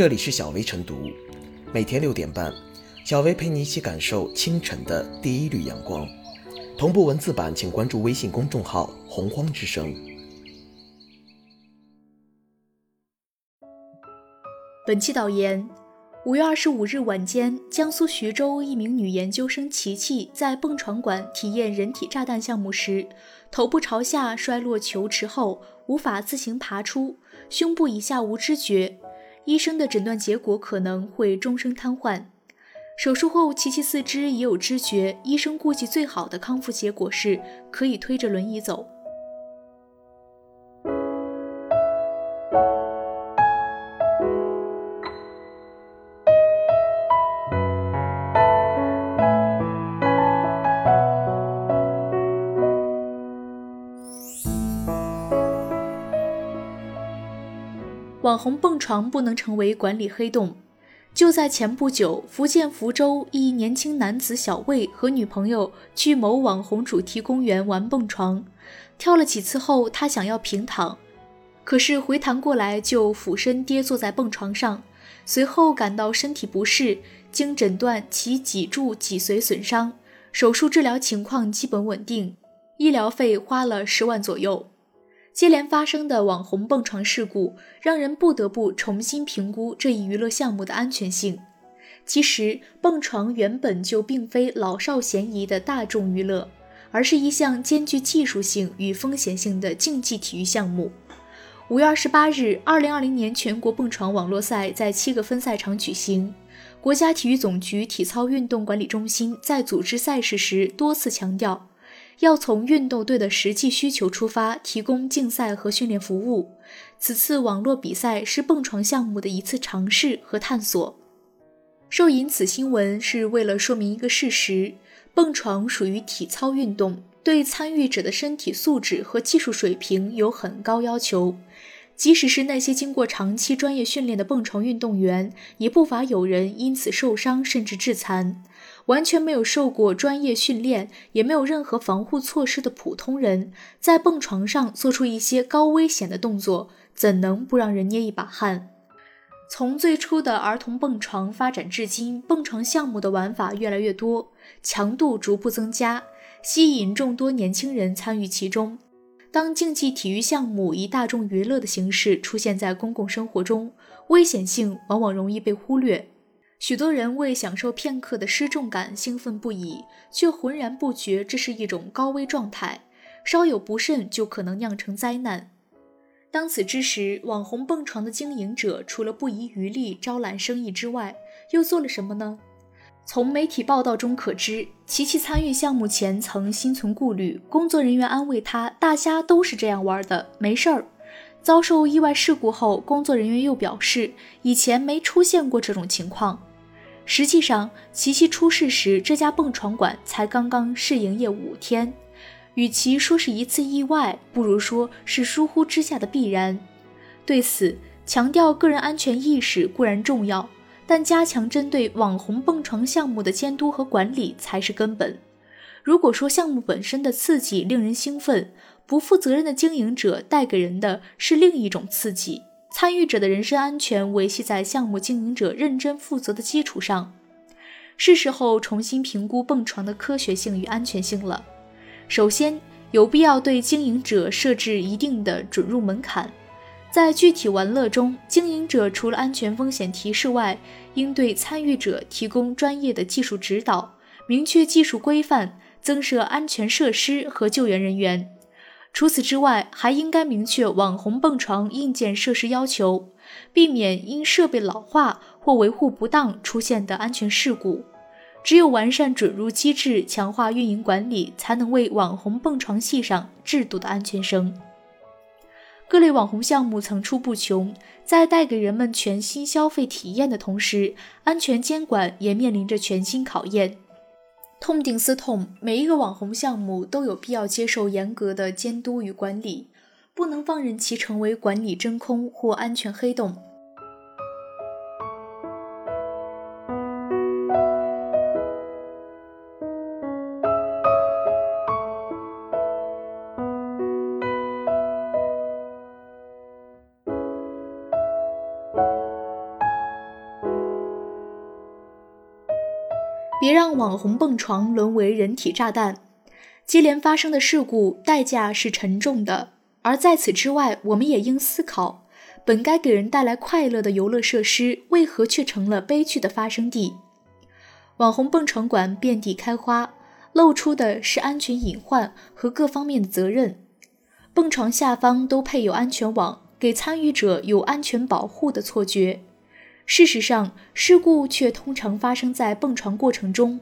这里是小薇晨读，每天六点半，小薇陪你一起感受清晨的第一缕阳光。同步文字版，请关注微信公众号“洪荒之声”。本期导言：五月二十五日晚间，江苏徐州一名女研究生琪琪在蹦床馆体验人体炸弹项目时，头部朝下摔落球池后，无法自行爬出，胸部以下无知觉。医生的诊断结果可能会终生瘫痪。手术后，琪琪四肢也有知觉，医生估计最好的康复结果是可以推着轮椅走。网红蹦床不能成为管理黑洞。就在前不久，福建福州一年轻男子小魏和女朋友去某网红主题公园玩蹦床，跳了几次后，他想要平躺，可是回弹过来就俯身跌坐在蹦床上，随后感到身体不适，经诊断其脊柱脊髓损伤，手术治疗情况基本稳定，医疗费花了十万左右。接连发生的网红蹦床事故，让人不得不重新评估这一娱乐项目的安全性。其实，蹦床原本就并非老少咸宜的大众娱乐，而是一项兼具技术性与风险性的竞技体育项目。五月二十八日，二零二零年全国蹦床网络赛在七个分赛场举行。国家体育总局体操运动管理中心在组织赛事时多次强调。要从运动队的实际需求出发，提供竞赛和训练服务。此次网络比赛是蹦床项目的一次尝试和探索。受引此新闻是为了说明一个事实：蹦床属于体操运动，对参与者的身体素质和技术水平有很高要求。即使是那些经过长期专业训练的蹦床运动员，也不乏有人因此受伤甚至致残。完全没有受过专业训练，也没有任何防护措施的普通人，在蹦床上做出一些高危险的动作，怎能不让人捏一把汗？从最初的儿童蹦床发展至今，蹦床项目的玩法越来越多，强度逐步增加，吸引众多年轻人参与其中。当竞技体育项目以大众娱乐的形式出现在公共生活中，危险性往往容易被忽略。许多人为享受片刻的失重感兴奋不已，却浑然不觉这是一种高危状态，稍有不慎就可能酿成灾难。当此之时，网红蹦床的经营者除了不遗余力招揽生意之外，又做了什么呢？从媒体报道中可知，琪琪参与项目前曾心存顾虑，工作人员安慰他：“大家都是这样玩的，没事儿。”遭受意外事故后，工作人员又表示以前没出现过这种情况。实际上，琪琪出事时，这家蹦床馆才刚刚试营业五天。与其说是一次意外，不如说是疏忽之下的必然。对此，强调个人安全意识固然重要。但加强针对网红蹦床项目的监督和管理才是根本。如果说项目本身的刺激令人兴奋，不负责任的经营者带给人的是另一种刺激。参与者的人身安全维系在项目经营者认真负责的基础上，是时候重新评估蹦床的科学性与安全性了。首先，有必要对经营者设置一定的准入门槛。在具体玩乐中，经营者除了安全风险提示外，应对参与者提供专业的技术指导，明确技术规范，增设安全设施和救援人员。除此之外，还应该明确网红蹦床硬件设施要求，避免因设备老化或维护不当出现的安全事故。只有完善准入机制，强化运营管理，才能为网红蹦床系上制度的安全绳。各类网红项目层出不穷，在带给人们全新消费体验的同时，安全监管也面临着全新考验。痛定思痛，每一个网红项目都有必要接受严格的监督与管理，不能放任其成为管理真空或安全黑洞。别让网红蹦床沦为人体炸弹。接连发生的事故代价是沉重的，而在此之外，我们也应思考，本该给人带来快乐的游乐设施，为何却成了悲剧的发生地？网红蹦床馆遍地开花，露出的是安全隐患和各方面的责任。蹦床下方都配有安全网，给参与者有安全保护的错觉。事实上，事故却通常发生在蹦床过程中。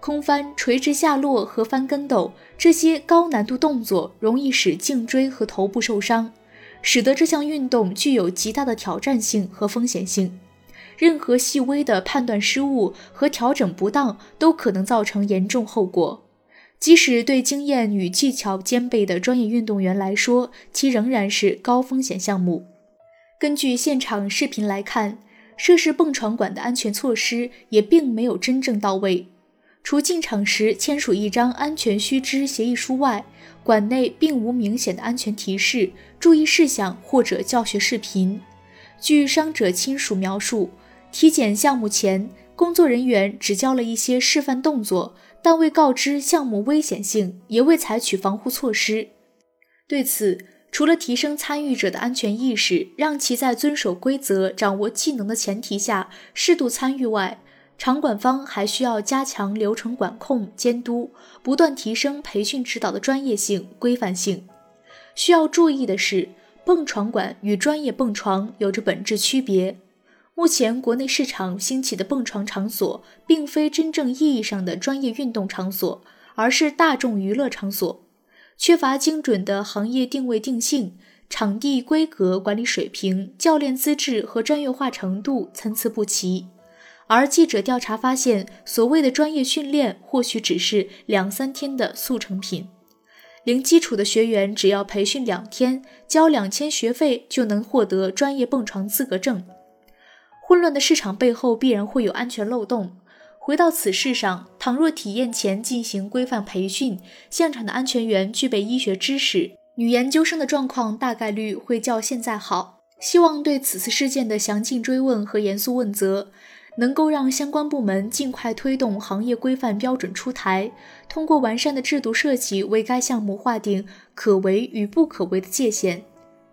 空翻、垂直下落和翻跟斗这些高难度动作容易使颈椎和头部受伤，使得这项运动具有极大的挑战性和风险性。任何细微的判断失误和调整不当都可能造成严重后果。即使对经验与技巧兼备的专业运动员来说，其仍然是高风险项目。根据现场视频来看，涉事蹦床馆的安全措施也并没有真正到位。除进场时签署一张安全须知协议书外，馆内并无明显的安全提示、注意事项或者教学视频。据伤者亲属描述，体检项目前，工作人员只教了一些示范动作，但未告知项目危险性，也未采取防护措施。对此，除了提升参与者的安全意识，让其在遵守规则、掌握技能的前提下适度参与外，场馆方还需要加强流程管控监督，不断提升培训指导的专业性、规范性。需要注意的是，蹦床馆与专业蹦床有着本质区别。目前国内市场兴起的蹦床场所，并非真正意义上的专业运动场所，而是大众娱乐场所，缺乏精准的行业定位定性，场地规格、管理水平、教练资质和专业化程度参差不齐。而记者调查发现，所谓的专业训练或许只是两三天的速成品。零基础的学员只要培训两天，交两千学费就能获得专业蹦床资格证。混乱的市场背后必然会有安全漏洞。回到此事上，倘若体验前进行规范培训，现场的安全员具备医学知识，女研究生的状况大概率会较现在好。希望对此次事件的详尽追问和严肃问责。能够让相关部门尽快推动行业规范标准出台，通过完善的制度设计为该项目划定可为与不可为的界限，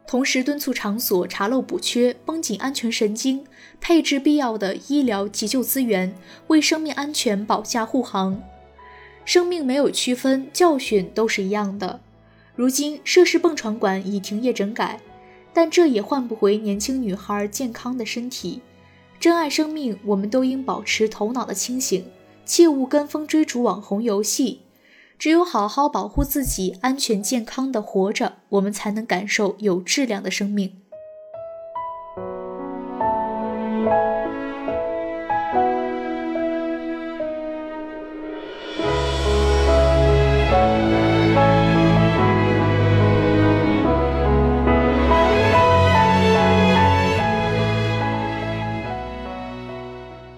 同时敦促场所查漏补缺，绷紧安全神经，配置必要的医疗急救资源，为生命安全保驾护航。生命没有区分，教训都是一样的。如今涉事蹦床馆已停业整改，但这也换不回年轻女孩健康的身体。珍爱生命，我们都应保持头脑的清醒，切勿跟风追逐网红游戏。只有好好保护自己，安全健康的活着，我们才能感受有质量的生命。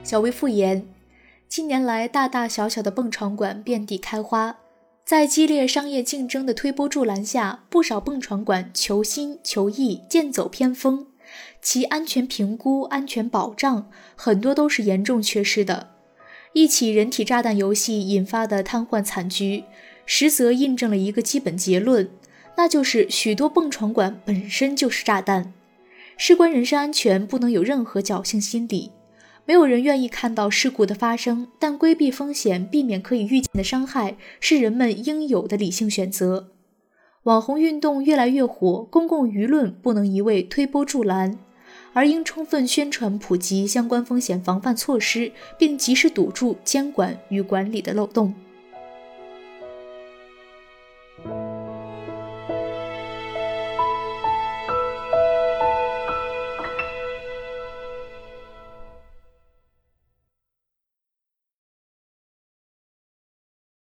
小薇复言，近年来大大小小的蹦床馆遍地开花，在激烈商业竞争的推波助澜下，不少蹦床馆求新求异，剑走偏锋，其安全评估、安全保障很多都是严重缺失的。一起人体炸弹游戏引发的瘫痪惨剧，实则印证了一个基本结论，那就是许多蹦床馆本身就是炸弹。事关人身安全，不能有任何侥幸心理。没有人愿意看到事故的发生，但规避风险、避免可以预见的伤害是人们应有的理性选择。网红运动越来越火，公共舆论不能一味推波助澜，而应充分宣传普及相关风险防范措施，并及时堵住监管与管理的漏洞。